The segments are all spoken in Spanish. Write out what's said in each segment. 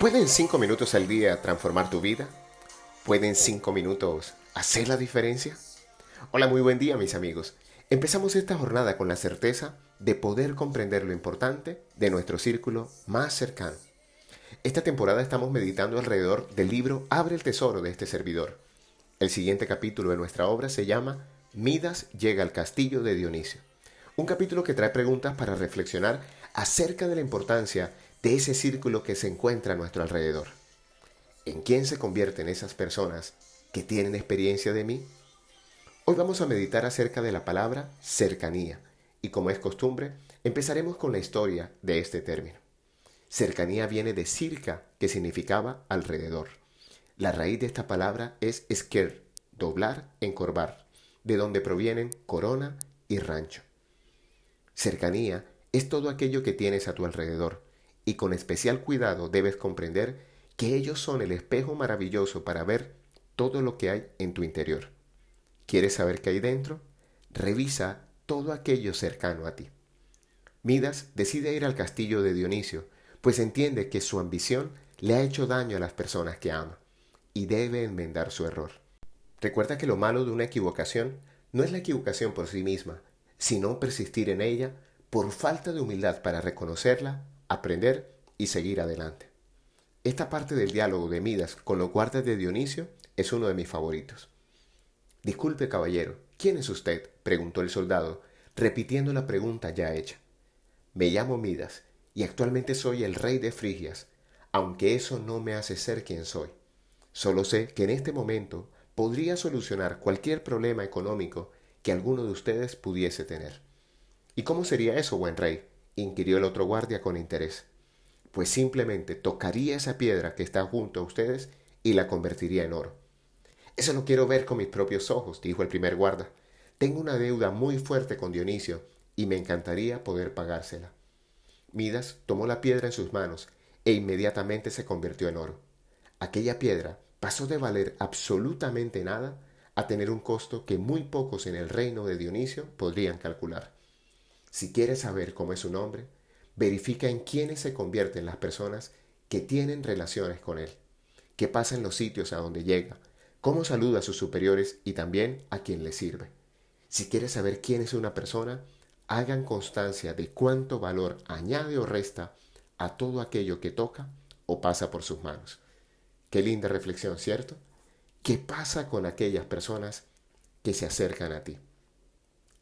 ¿Pueden cinco minutos al día transformar tu vida? ¿Pueden cinco minutos hacer la diferencia? Hola, muy buen día mis amigos. Empezamos esta jornada con la certeza de poder comprender lo importante de nuestro círculo más cercano. Esta temporada estamos meditando alrededor del libro Abre el Tesoro de este servidor. El siguiente capítulo de nuestra obra se llama Midas llega al castillo de Dionisio. Un capítulo que trae preguntas para reflexionar acerca de la importancia de ese círculo que se encuentra a nuestro alrededor. ¿En quién se convierten esas personas que tienen experiencia de mí? Hoy vamos a meditar acerca de la palabra cercanía y como es costumbre, empezaremos con la historia de este término. Cercanía viene de circa, que significaba alrededor. La raíz de esta palabra es esquer, doblar, encorvar, de donde provienen corona y rancho. Cercanía es todo aquello que tienes a tu alrededor, y con especial cuidado debes comprender que ellos son el espejo maravilloso para ver todo lo que hay en tu interior. ¿Quieres saber qué hay dentro? Revisa todo aquello cercano a ti. Midas decide ir al castillo de Dionisio, pues entiende que su ambición le ha hecho daño a las personas que ama, y debe enmendar su error. Recuerda que lo malo de una equivocación no es la equivocación por sí misma, sino persistir en ella por falta de humildad para reconocerla aprender y seguir adelante. Esta parte del diálogo de Midas con los guardas de Dionisio es uno de mis favoritos. Disculpe, caballero, ¿quién es usted? preguntó el soldado, repitiendo la pregunta ya hecha. Me llamo Midas y actualmente soy el rey de Frigias, aunque eso no me hace ser quien soy. Solo sé que en este momento podría solucionar cualquier problema económico que alguno de ustedes pudiese tener. ¿Y cómo sería eso, buen rey? Inquirió el otro guardia con interés. Pues simplemente tocaría esa piedra que está junto a ustedes y la convertiría en oro. Eso lo quiero ver con mis propios ojos, dijo el primer guarda. Tengo una deuda muy fuerte con Dionisio y me encantaría poder pagársela. Midas tomó la piedra en sus manos e inmediatamente se convirtió en oro. Aquella piedra pasó de valer absolutamente nada a tener un costo que muy pocos en el reino de Dionisio podrían calcular. Si quieres saber cómo es su nombre, verifica en quiénes se convierten las personas que tienen relaciones con él, qué pasa en los sitios a donde llega, cómo saluda a sus superiores y también a quien le sirve. Si quieres saber quién es una persona, hagan constancia de cuánto valor añade o resta a todo aquello que toca o pasa por sus manos. Qué linda reflexión, ¿cierto? ¿Qué pasa con aquellas personas que se acercan a ti?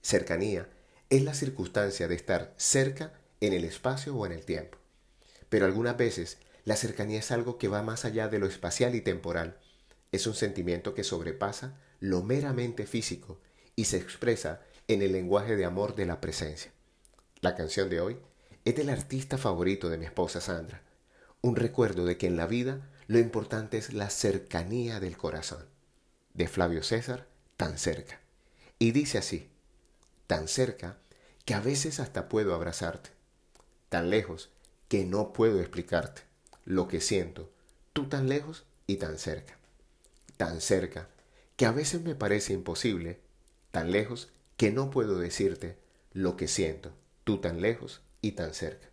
Cercanía es la circunstancia de estar cerca en el espacio o en el tiempo. Pero algunas veces la cercanía es algo que va más allá de lo espacial y temporal. Es un sentimiento que sobrepasa lo meramente físico y se expresa en el lenguaje de amor de la presencia. La canción de hoy es del artista favorito de mi esposa Sandra, un recuerdo de que en la vida lo importante es la cercanía del corazón, de Flavio César, tan cerca. Y dice así, tan cerca que a veces hasta puedo abrazarte, tan lejos que no puedo explicarte lo que siento, tú tan lejos y tan cerca, tan cerca que a veces me parece imposible, tan lejos que no puedo decirte lo que siento, tú tan lejos y tan cerca.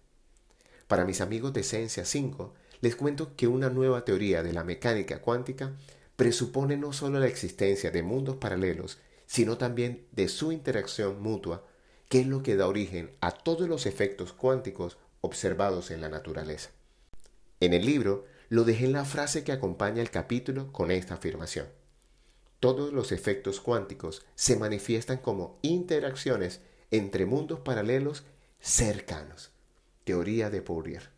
Para mis amigos de Esencia 5, les cuento que una nueva teoría de la mecánica cuántica presupone no solo la existencia de mundos paralelos, sino también de su interacción mutua, que es lo que da origen a todos los efectos cuánticos observados en la naturaleza. En el libro lo dejé en la frase que acompaña el capítulo con esta afirmación. Todos los efectos cuánticos se manifiestan como interacciones entre mundos paralelos cercanos. Teoría de Fourier.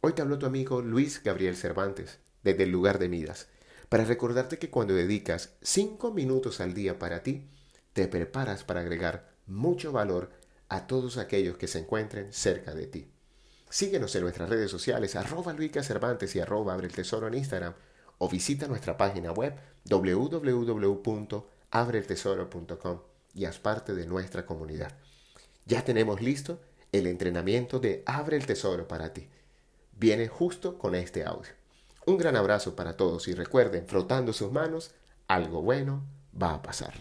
Hoy te habló tu amigo Luis Gabriel Cervantes, desde el lugar de Midas para recordarte que cuando dedicas 5 minutos al día para ti, te preparas para agregar mucho valor a todos aquellos que se encuentren cerca de ti. Síguenos en nuestras redes sociales, arroba Luica Cervantes y arroba Abre el Tesoro en Instagram, o visita nuestra página web www.abreeltesoro.com y haz parte de nuestra comunidad. Ya tenemos listo el entrenamiento de Abre el Tesoro para ti. Viene justo con este audio. Un gran abrazo para todos y recuerden, frotando sus manos, algo bueno va a pasar.